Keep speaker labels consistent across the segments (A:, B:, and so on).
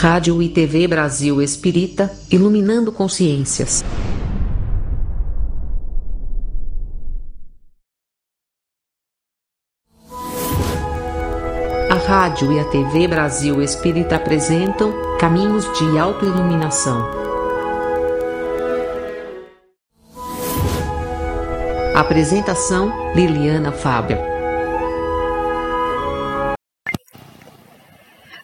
A: Rádio e TV Brasil Espírita, iluminando consciências. A rádio e a TV Brasil Espírita apresentam Caminhos de Autoiluminação. Apresentação Liliana Fábio.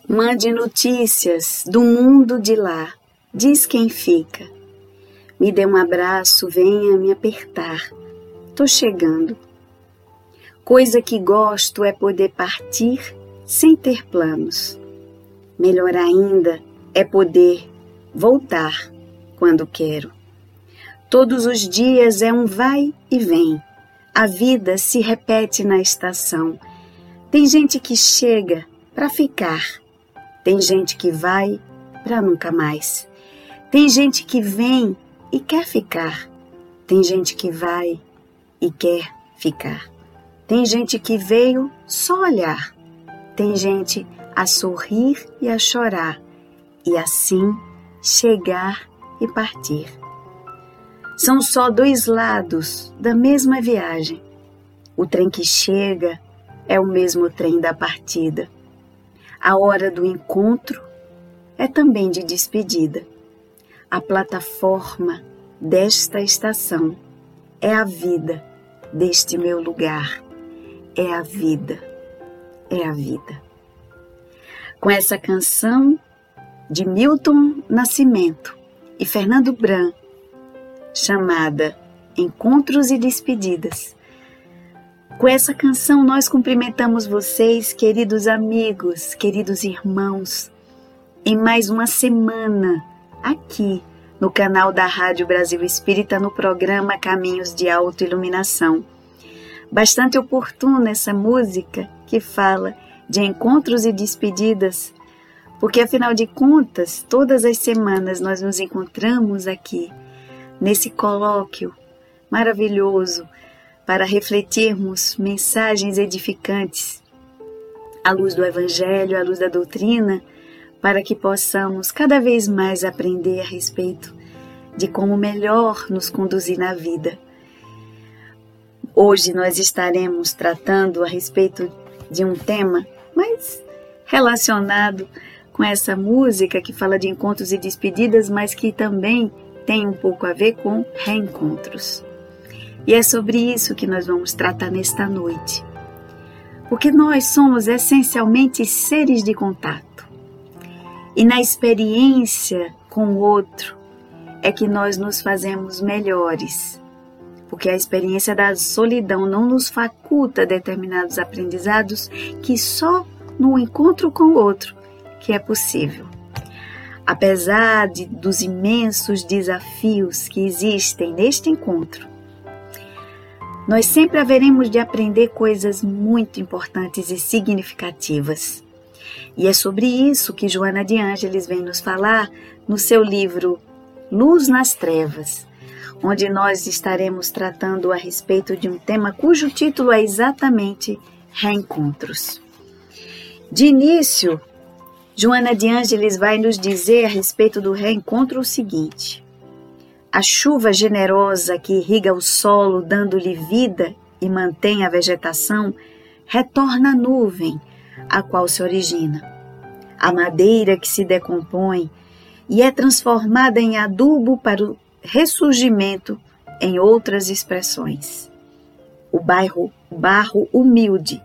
B: Mande notícias do mundo de lá, diz quem fica. Me dê um abraço, venha me apertar. Tô chegando. Coisa que gosto é poder partir sem ter planos. Melhor ainda é poder voltar quando quero. Todos os dias é um vai e vem. A vida se repete na estação. Tem gente que chega para ficar tem gente que vai para nunca mais. Tem gente que vem e quer ficar. Tem gente que vai e quer ficar. Tem gente que veio só olhar. Tem gente a sorrir e a chorar. E assim chegar e partir. São só dois lados da mesma viagem. O trem que chega é o mesmo trem da partida. A hora do encontro é também de despedida. A plataforma desta estação é a vida deste meu lugar. É a vida, é a vida. Com essa canção de Milton Nascimento e Fernando Bran, chamada Encontros e Despedidas, com essa canção, nós cumprimentamos vocês, queridos amigos, queridos irmãos, em mais uma semana aqui no canal da Rádio Brasil Espírita no programa Caminhos de Autoiluminação. Bastante oportuna essa música que fala de encontros e despedidas, porque afinal de contas, todas as semanas nós nos encontramos aqui nesse colóquio maravilhoso para refletirmos mensagens edificantes à luz do Evangelho, à luz da doutrina, para que possamos cada vez mais aprender a respeito de como melhor nos conduzir na vida. Hoje nós estaremos tratando a respeito de um tema mais relacionado com essa música que fala de encontros e despedidas, mas que também tem um pouco a ver com reencontros. E é sobre isso que nós vamos tratar nesta noite. Porque nós somos essencialmente seres de contato. E na experiência com o outro é que nós nos fazemos melhores. Porque a experiência da solidão não nos faculta determinados aprendizados que só no encontro com o outro que é possível. Apesar de, dos imensos desafios que existem neste encontro, nós sempre haveremos de aprender coisas muito importantes e significativas. E é sobre isso que Joana de Ângeles vem nos falar no seu livro Luz nas Trevas, onde nós estaremos tratando a respeito de um tema cujo título é exatamente Reencontros. De início, Joana de Ângeles vai nos dizer a respeito do reencontro o seguinte: a chuva generosa que irriga o solo, dando-lhe vida e mantém a vegetação, retorna à nuvem, a qual se origina. A madeira que se decompõe e é transformada em adubo para o ressurgimento em outras expressões. O barro, barro humilde,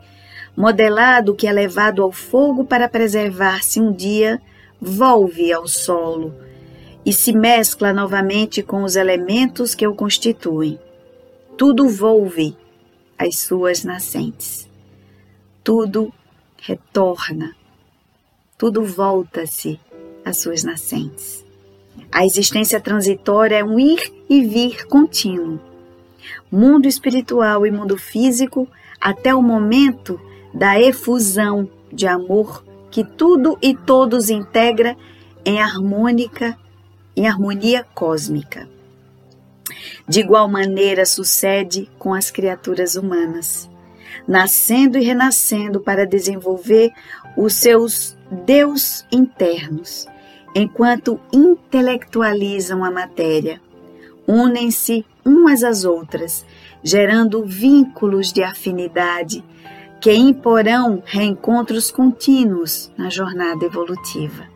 B: modelado que é levado ao fogo para preservar-se um dia, volve ao solo e se mescla novamente com os elementos que o constituem. Tudo volve às suas nascentes. Tudo retorna. Tudo volta-se às suas nascentes. A existência transitória é um ir e vir contínuo. Mundo espiritual e mundo físico até o momento da efusão de amor que tudo e todos integra em harmônica em harmonia cósmica. De igual maneira sucede com as criaturas humanas, nascendo e renascendo para desenvolver os seus Deus internos enquanto intelectualizam a matéria, unem-se umas às outras, gerando vínculos de afinidade que imporão reencontros contínuos na jornada evolutiva.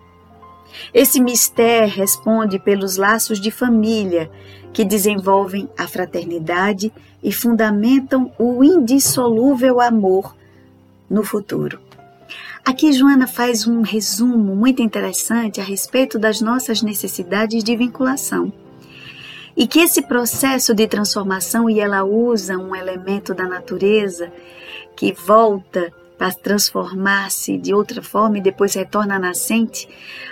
B: Esse mistério responde pelos laços de família que desenvolvem a fraternidade e fundamentam o indissolúvel amor no futuro. Aqui Joana faz um resumo muito interessante a respeito das nossas necessidades de vinculação. E que esse processo de transformação, e ela usa um elemento da natureza que volta para transformar-se de outra forma e depois retorna à nascente,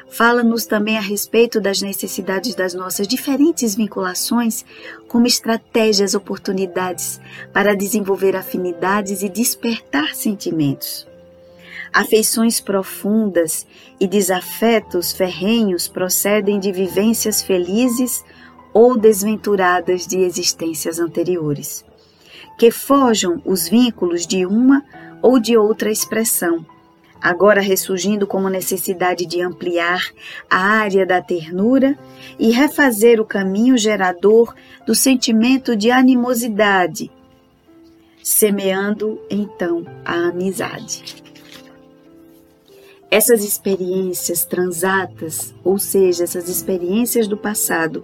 B: fala-nos também a respeito das necessidades das nossas diferentes vinculações como estratégias, oportunidades para desenvolver afinidades e despertar sentimentos. Afeições profundas e desafetos ferrenhos procedem de vivências felizes ou desventuradas de existências anteriores, que forjam os vínculos de uma ou de outra expressão, agora ressurgindo como necessidade de ampliar a área da ternura e refazer o caminho gerador do sentimento de animosidade, semeando então a amizade. Essas experiências transatas, ou seja, essas experiências do passado,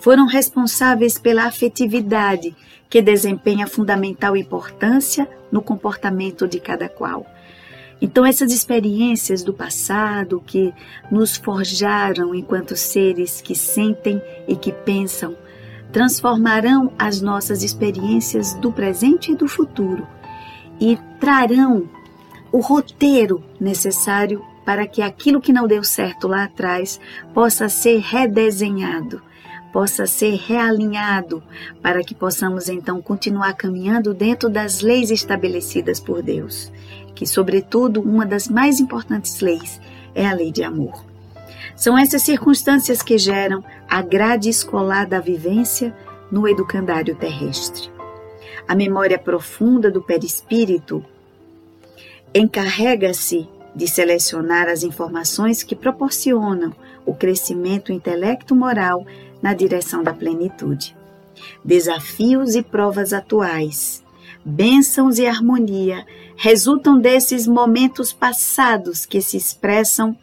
B: foram responsáveis pela afetividade que desempenha fundamental importância no comportamento de cada qual. Então, essas experiências do passado que nos forjaram enquanto seres que sentem e que pensam, transformarão as nossas experiências do presente e do futuro e trarão o roteiro necessário para que aquilo que não deu certo lá atrás possa ser redesenhado, possa ser realinhado, para que possamos então continuar caminhando dentro das leis estabelecidas por Deus, que, sobretudo, uma das mais importantes leis é a lei de amor. São essas circunstâncias que geram a grade escolar da vivência no educandário terrestre. A memória profunda do perispírito encarrega-se de selecionar as informações que proporcionam o crescimento intelecto-moral na direção da plenitude. Desafios e provas atuais, bênçãos e harmonia resultam desses momentos passados que se expressam,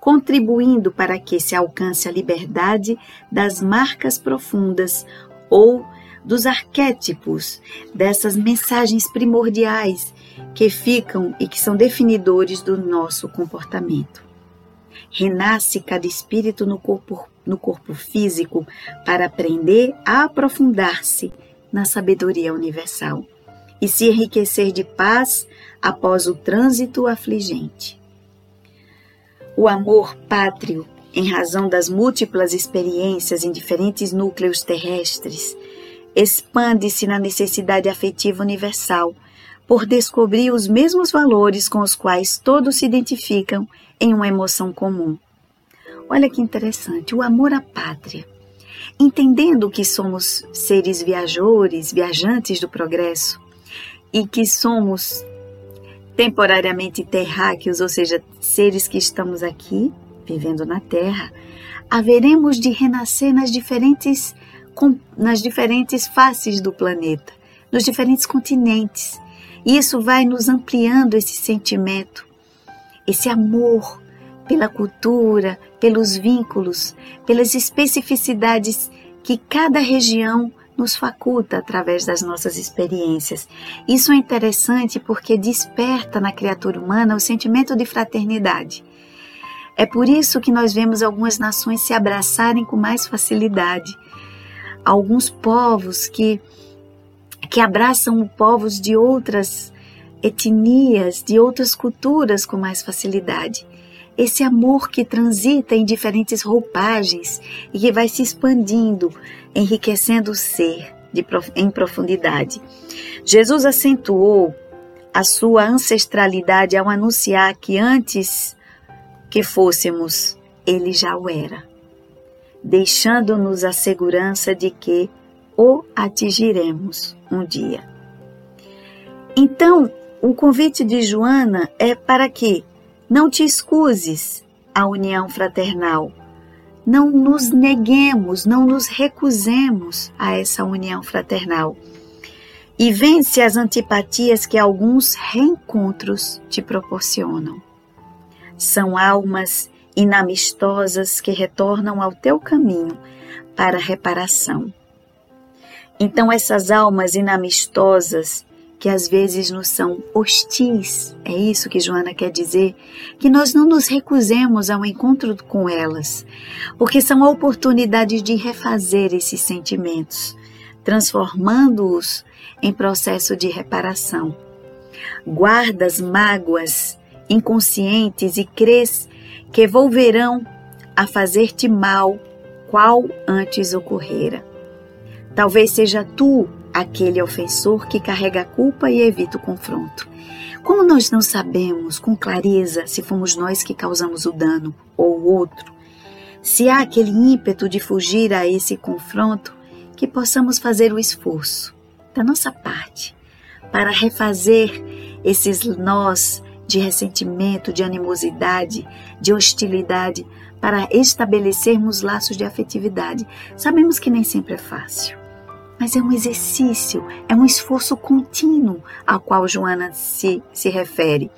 B: contribuindo para que se alcance a liberdade das marcas profundas ou dos arquétipos, dessas mensagens primordiais que ficam e que são definidores do nosso comportamento. Renasce cada espírito no corpo, no corpo físico para aprender a aprofundar-se na sabedoria universal e se enriquecer de paz após o trânsito afligente. O amor pátrio, em razão das múltiplas experiências em diferentes núcleos terrestres, expande-se na necessidade afetiva universal por descobrir os mesmos valores com os quais todos se identificam em uma emoção comum. Olha que interessante, o amor à pátria. Entendendo que somos seres viajores, viajantes do progresso, e que somos temporariamente terráqueos, ou seja, seres que estamos aqui, vivendo na Terra, haveremos de renascer nas diferentes, nas diferentes faces do planeta, nos diferentes continentes, e isso vai nos ampliando esse sentimento, esse amor pela cultura, pelos vínculos, pelas especificidades que cada região nos faculta através das nossas experiências. Isso é interessante porque desperta na criatura humana o sentimento de fraternidade. É por isso que nós vemos algumas nações se abraçarem com mais facilidade. Alguns povos que que abraçam povos de outras etnias, de outras culturas com mais facilidade. Esse amor que transita em diferentes roupagens e que vai se expandindo, enriquecendo o ser de, em profundidade. Jesus acentuou a sua ancestralidade ao anunciar que antes que fôssemos, ele já o era, deixando-nos a segurança de que o atingiremos um dia. Então, o convite de Joana é para que não te escuses a união fraternal não nos neguemos, não nos recusemos a essa união fraternal. E vence as antipatias que alguns reencontros te proporcionam. São almas inamistosas que retornam ao teu caminho para reparação. Então, essas almas inamistosas que às vezes nos são hostis, é isso que Joana quer dizer, que nós não nos recusemos ao encontro com elas, porque são oportunidades de refazer esses sentimentos, transformando-os em processo de reparação. Guardas mágoas inconscientes e crês que volverão a fazer-te mal, qual antes ocorrera. Talvez seja tu aquele ofensor que carrega a culpa e evita o confronto. Como nós não sabemos com clareza se fomos nós que causamos o dano ou o outro, se há aquele ímpeto de fugir a esse confronto, que possamos fazer o esforço da nossa parte para refazer esses nós de ressentimento, de animosidade, de hostilidade, para estabelecermos laços de afetividade. Sabemos que nem sempre é fácil mas é um exercício, é um esforço contínuo ao qual Joana se, se refere.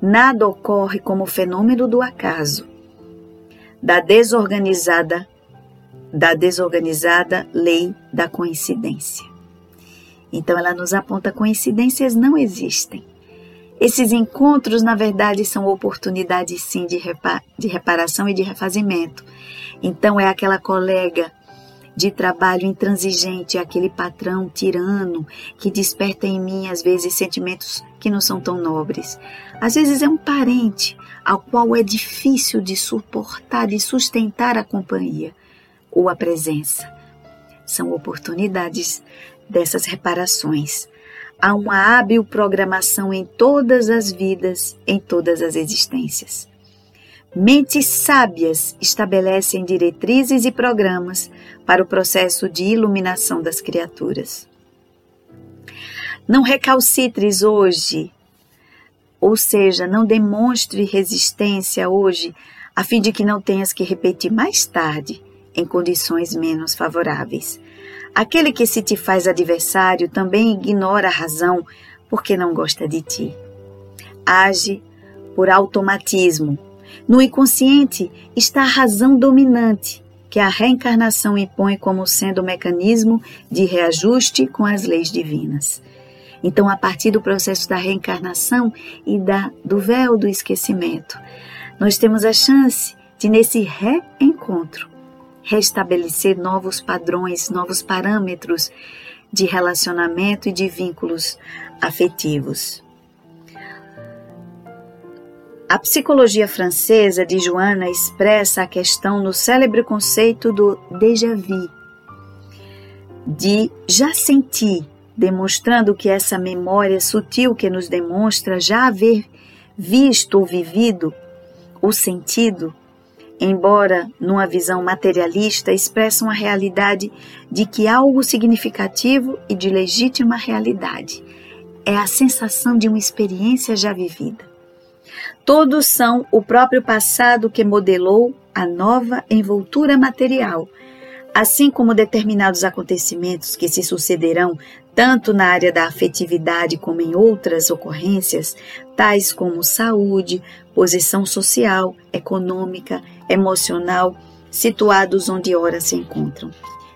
B: Nada ocorre como fenômeno do acaso, da desorganizada, da desorganizada lei da coincidência. Então ela nos aponta coincidências não existem. Esses encontros, na verdade, são oportunidades sim de, repa de reparação e de refazimento. Então é aquela colega de trabalho intransigente, aquele patrão tirano que desperta em mim às vezes sentimentos que não são tão nobres. Às vezes é um parente ao qual é difícil de suportar, de sustentar a companhia ou a presença. São oportunidades dessas reparações. Há uma hábil programação em todas as vidas, em todas as existências. Mentes sábias estabelecem diretrizes e programas para o processo de iluminação das criaturas. Não recalcitres hoje, ou seja, não demonstre resistência hoje, a fim de que não tenhas que repetir mais tarde, em condições menos favoráveis. Aquele que se te faz adversário também ignora a razão porque não gosta de ti. Age por automatismo no inconsciente está a razão dominante, que a reencarnação impõe como sendo o mecanismo de reajuste com as leis divinas. Então, a partir do processo da reencarnação e da, do véu do esquecimento, nós temos a chance de, nesse reencontro, restabelecer novos padrões, novos parâmetros de relacionamento e de vínculos afetivos. A psicologia francesa de Joana expressa a questão no célebre conceito do déjà vu, de já senti, demonstrando que essa memória sutil que nos demonstra já haver visto ou vivido o sentido, embora numa visão materialista, expressa uma realidade de que algo significativo e de legítima realidade. É a sensação de uma experiência já vivida. Todos são o próprio passado que modelou a nova envoltura material, assim como determinados acontecimentos que se sucederão tanto na área da afetividade como em outras ocorrências, tais como saúde, posição social, econômica, emocional, situados onde ora se encontram.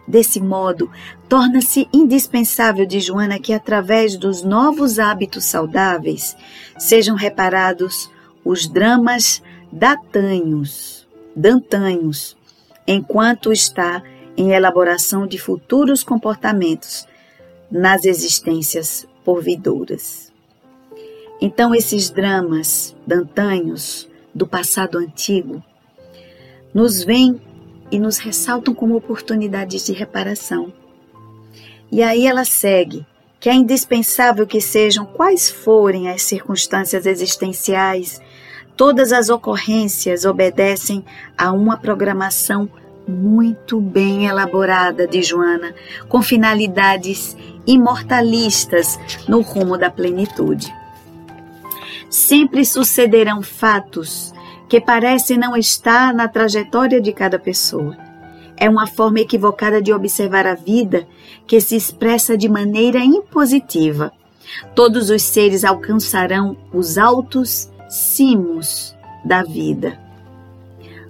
B: Desse modo, torna-se indispensável de Joana que, através dos novos hábitos saudáveis, sejam reparados os dramas datanhos, dantanhos, enquanto está em elaboração de futuros comportamentos nas existências porvidouras. Então, esses dramas dantanhos do passado antigo nos vêm e nos ressaltam como oportunidades de reparação. E aí ela segue que é indispensável que sejam quais forem as circunstâncias existenciais Todas as ocorrências obedecem a uma programação muito bem elaborada de Joana, com finalidades imortalistas no rumo da plenitude. Sempre sucederão fatos que parece não estar na trajetória de cada pessoa. É uma forma equivocada de observar a vida que se expressa de maneira impositiva. Todos os seres alcançarão os altos cimos da vida.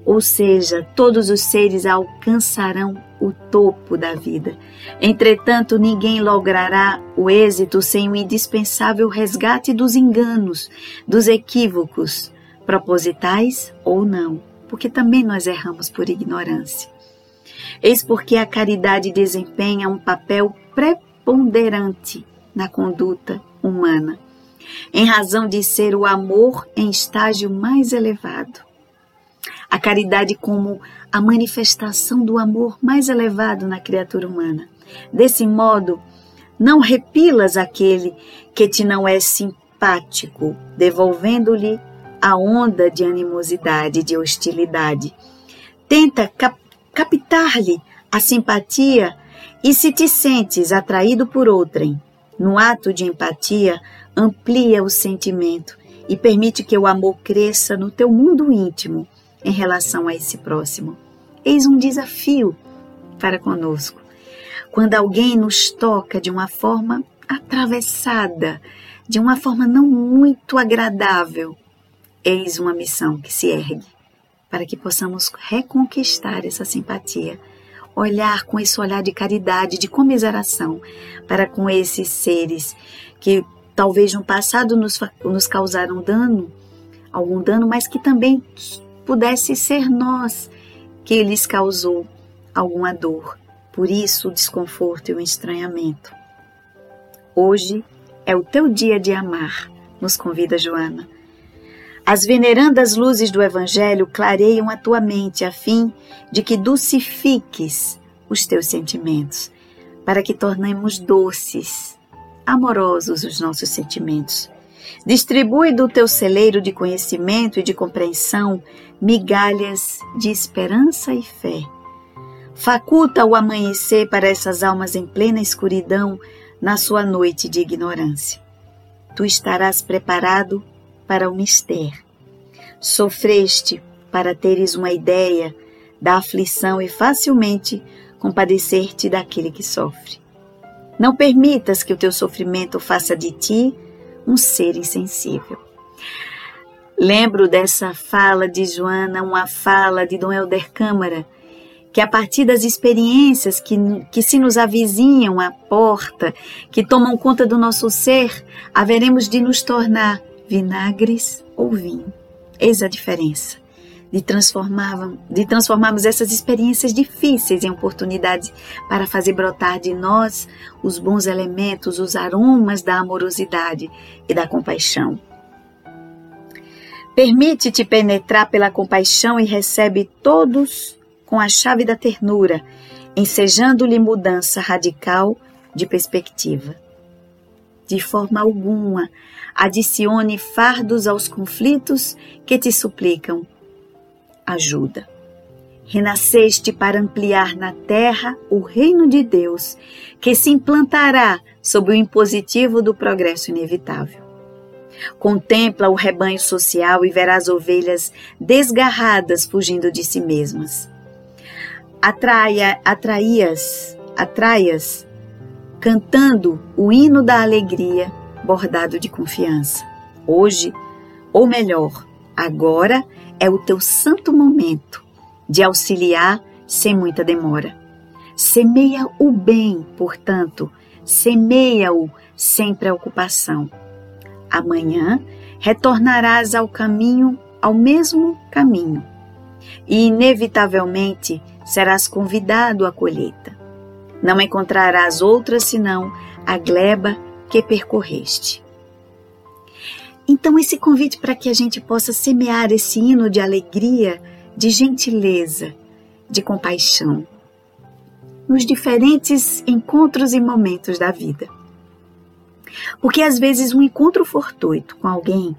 B: Ou seja, todos os seres alcançarão o topo da vida. Entretanto, ninguém logrará o êxito sem o indispensável resgate dos enganos, dos equívocos, propositais ou não, porque também nós erramos por ignorância. Eis porque a caridade desempenha um papel preponderante na conduta humana, em razão de ser o amor em estágio mais elevado. A caridade como a manifestação do amor mais elevado na criatura humana. Desse modo, não repilas aquele que te não é simpático, devolvendo-lhe a onda de animosidade, de hostilidade. Tenta cap captar-lhe a simpatia e se te sentes atraído por outrem, no ato de empatia, amplia o sentimento e permite que o amor cresça no teu mundo íntimo em relação a esse próximo. Eis um desafio para conosco. Quando alguém nos toca de uma forma atravessada, de uma forma não muito agradável, eis uma missão que se ergue para que possamos reconquistar essa simpatia, olhar com esse olhar de caridade, de comiseração para com esses seres que talvez no passado nos, nos causaram dano, algum dano, mas que também pudesse ser nós que lhes causou alguma dor. Por isso o desconforto e o estranhamento. Hoje é o teu dia de amar, nos convida Joana. As venerandas luzes do Evangelho clareiam a tua mente a fim de que dulcifiques os teus sentimentos, para que tornemos doces, amorosos os nossos sentimentos Distribui do teu celeiro de conhecimento e de compreensão migalhas de esperança e fé. Faculta o amanhecer para essas almas em plena escuridão na sua noite de ignorância. Tu estarás preparado para o mistério. Sofreste para teres uma ideia da aflição e facilmente compadecer-te daquele que sofre. Não permitas que o teu sofrimento faça de ti um ser insensível. Lembro dessa fala de Joana, uma fala de Dom Helder Câmara, que a partir das experiências que, que se nos avizinham à porta, que tomam conta do nosso ser, haveremos de nos tornar vinagres ou vinho. Eis a diferença de, de transformarmos essas experiências difíceis em oportunidades para fazer brotar de nós os bons elementos, os aromas da amorosidade e da compaixão. Permite-te penetrar pela compaixão e recebe todos com a chave da ternura, ensejando-lhe mudança radical de perspectiva. De forma alguma, adicione fardos aos conflitos que te suplicam ajuda. Renasceste para ampliar na terra o reino de Deus, que se implantará sob o impositivo do progresso inevitável. Contempla o rebanho social e verás ovelhas desgarradas fugindo de si mesmas. Atraia, atraias, atraias, cantando o hino da alegria, bordado de confiança. Hoje, ou melhor, agora é o teu santo momento de auxiliar sem muita demora. Semeia o bem, portanto, semeia-o sem preocupação. Amanhã retornarás ao caminho, ao mesmo caminho, e inevitavelmente serás convidado à colheita. Não encontrarás outra senão a gleba que percorreste. Então, esse convite para que a gente possa semear esse hino de alegria, de gentileza, de compaixão, nos diferentes encontros e momentos da vida. Porque às vezes um encontro fortuito com alguém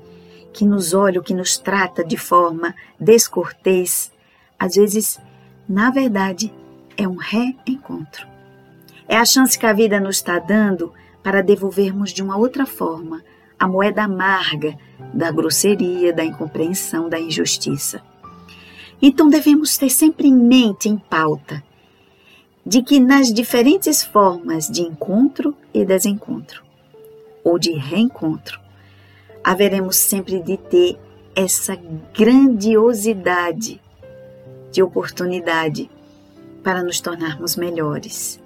B: que nos olha, que nos trata de forma descortês, às vezes, na verdade, é um reencontro. É a chance que a vida nos está dando para devolvermos de uma outra forma a moeda amarga da grosseria, da incompreensão, da injustiça. Então devemos ter sempre em mente, em pauta, de que nas diferentes formas de encontro e desencontro, ou de reencontro, haveremos sempre de ter essa grandiosidade de oportunidade para nos tornarmos melhores.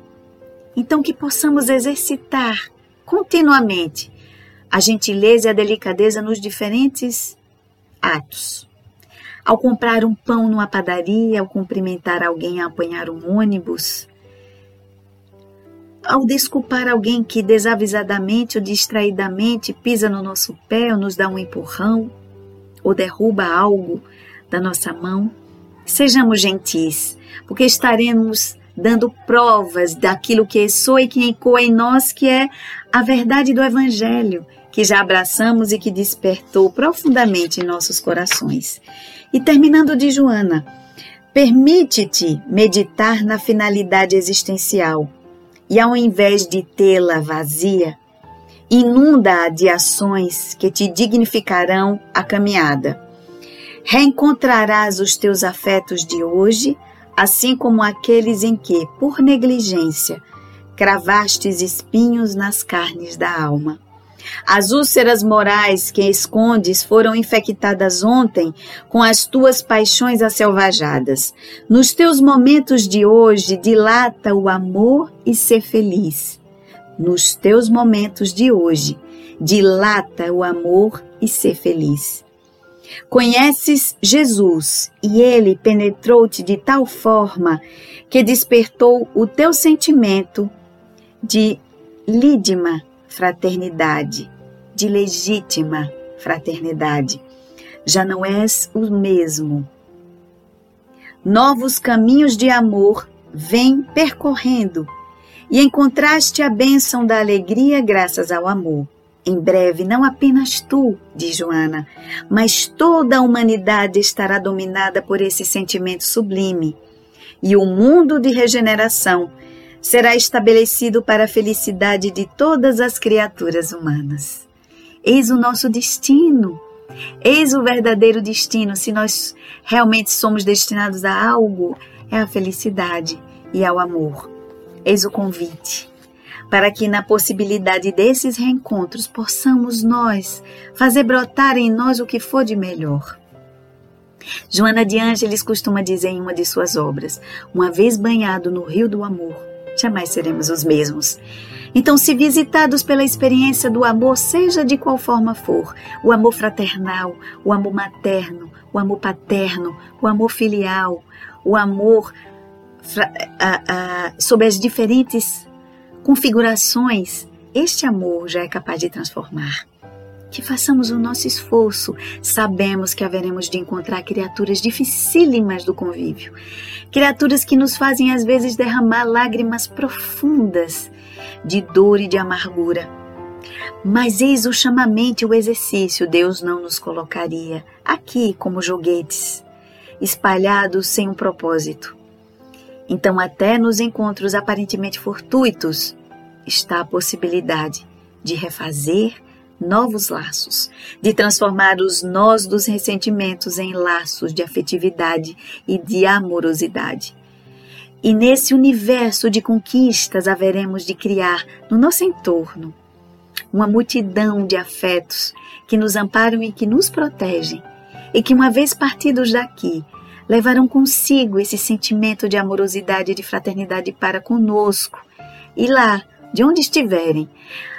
B: Então, que possamos exercitar continuamente a gentileza e a delicadeza nos diferentes atos. Ao comprar um pão numa padaria, ao cumprimentar alguém ao apanhar um ônibus, ao desculpar alguém que desavisadamente ou distraidamente pisa no nosso pé ou nos dá um empurrão ou derruba algo da nossa mão, sejamos gentis, porque estaremos dando provas daquilo que soa e que ecoa em nós, que é a verdade do Evangelho, que já abraçamos e que despertou profundamente em nossos corações. E terminando de Joana, permite-te meditar na finalidade existencial e ao invés de tê-la vazia, inunda-a de ações que te dignificarão a caminhada. Reencontrarás os teus afetos de hoje, assim como aqueles em que, por negligência, cravastes espinhos nas carnes da alma. As úlceras morais que escondes foram infectadas ontem com as tuas paixões acelvajadas. Nos teus momentos de hoje, dilata o amor e ser feliz. Nos teus momentos de hoje, dilata o amor e ser feliz. Conheces Jesus e ele penetrou-te de tal forma que despertou o teu sentimento de lídima fraternidade, de legítima fraternidade. Já não és o mesmo. Novos caminhos de amor vêm percorrendo e encontraste a bênção da alegria graças ao amor. Em breve, não apenas tu, diz Joana, mas toda a humanidade estará dominada por esse sentimento sublime. E o mundo de regeneração será estabelecido para a felicidade de todas as criaturas humanas. Eis o nosso destino. Eis o verdadeiro destino. Se nós realmente somos destinados a algo, é a felicidade e ao amor. Eis o convite para que na possibilidade desses reencontros possamos nós fazer brotar em nós o que for de melhor. Joana de Ângeles costuma dizer em uma de suas obras: Uma vez banhado no rio do amor, jamais seremos os mesmos. Então, se visitados pela experiência do amor, seja de qual forma for, o amor fraternal, o amor materno, o amor paterno, o amor filial, o amor sob as diferentes configurações, este amor já é capaz de transformar que façamos o nosso esforço. Sabemos que haveremos de encontrar criaturas dificílimas do convívio, criaturas que nos fazem às vezes derramar lágrimas profundas de dor e de amargura. Mas eis o chamamento e o exercício Deus não nos colocaria aqui como joguetes, espalhados sem um propósito. Então, até nos encontros aparentemente fortuitos, está a possibilidade de refazer novos laços, de transformar os nós dos ressentimentos em laços de afetividade e de amorosidade. E nesse universo de conquistas haveremos de criar no nosso entorno uma multidão de afetos que nos amparam e que nos protegem, e que, uma vez partidos daqui, levarão consigo esse sentimento de amorosidade e de fraternidade para conosco. E lá, de onde estiverem,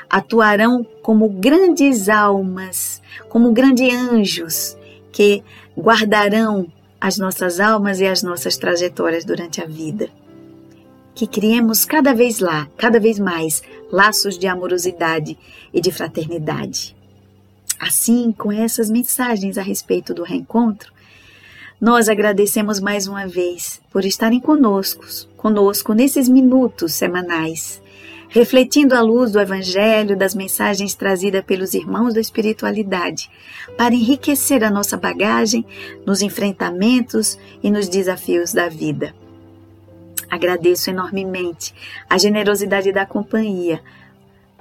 B: atuarão como grandes almas, como grandes anjos que guardarão as nossas almas e as nossas trajetórias durante a vida. Que criemos cada vez lá, cada vez mais, laços de amorosidade e de fraternidade. Assim, com essas mensagens a respeito do reencontro, nós agradecemos mais uma vez por estarem conosco, conosco nesses minutos semanais refletindo a luz do Evangelho, das mensagens trazidas pelos irmãos da espiritualidade, para enriquecer a nossa bagagem nos enfrentamentos e nos desafios da vida. Agradeço enormemente a generosidade da companhia,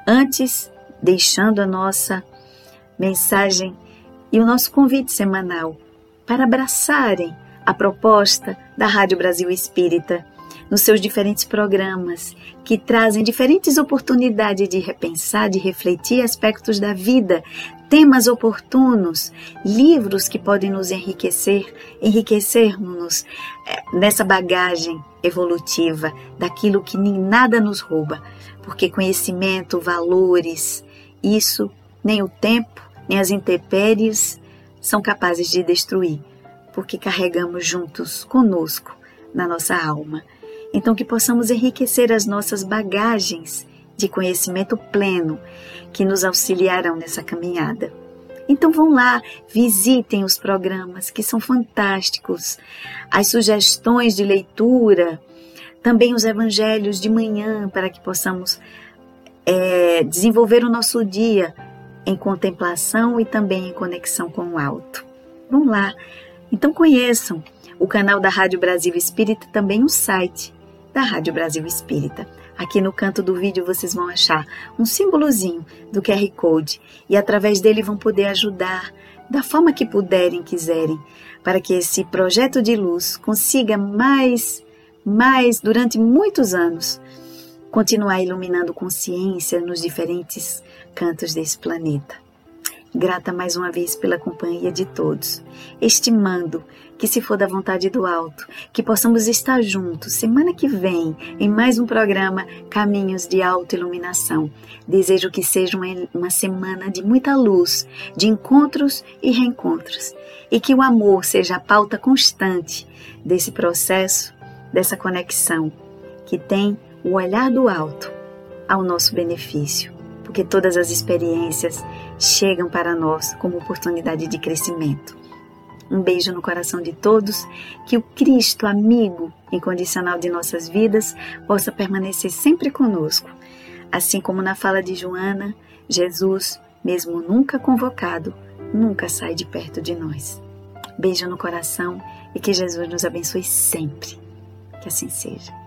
B: antes deixando a nossa mensagem e o nosso convite semanal para abraçarem a proposta da Rádio Brasil Espírita nos seus diferentes programas, que trazem diferentes oportunidades de repensar, de refletir aspectos da vida, temas oportunos, livros que podem nos enriquecer, enriquecermos-nos eh, nessa bagagem evolutiva daquilo que nem nada nos rouba, porque conhecimento, valores, isso nem o tempo, nem as intempéries são capazes de destruir, porque carregamos juntos conosco na nossa alma. Então, que possamos enriquecer as nossas bagagens de conhecimento pleno que nos auxiliarão nessa caminhada. Então vão lá, visitem os programas que são fantásticos, as sugestões de leitura, também os evangelhos de manhã, para que possamos é, desenvolver o nosso dia em contemplação e também em conexão com o alto. Vão lá. Então conheçam o canal da Rádio Brasil Espírita, também o site da Rádio Brasil Espírita. Aqui no canto do vídeo vocês vão achar um símbolozinho do QR Code e através dele vão poder ajudar da forma que puderem, quiserem, para que esse projeto de luz consiga mais, mais durante muitos anos continuar iluminando consciência nos diferentes cantos desse planeta. Grata mais uma vez pela companhia de todos, estimando que, se for da vontade do alto, que possamos estar juntos semana que vem em mais um programa Caminhos de Autoiluminação. Desejo que seja uma, semana de muita luz, de encontros e reencontros, e que o amor seja a pauta constante desse processo, dessa conexão que tem o olhar do alto ao nosso benefício porque todas as experiências chegam para nós como oportunidade de crescimento. Um beijo no coração de todos, que o Cristo, amigo incondicional de nossas vidas, possa permanecer sempre conosco. Assim como na fala de Joana, Jesus, mesmo nunca convocado, nunca sai de perto de nós. Beijo no coração e que Jesus nos abençoe sempre. Que assim seja.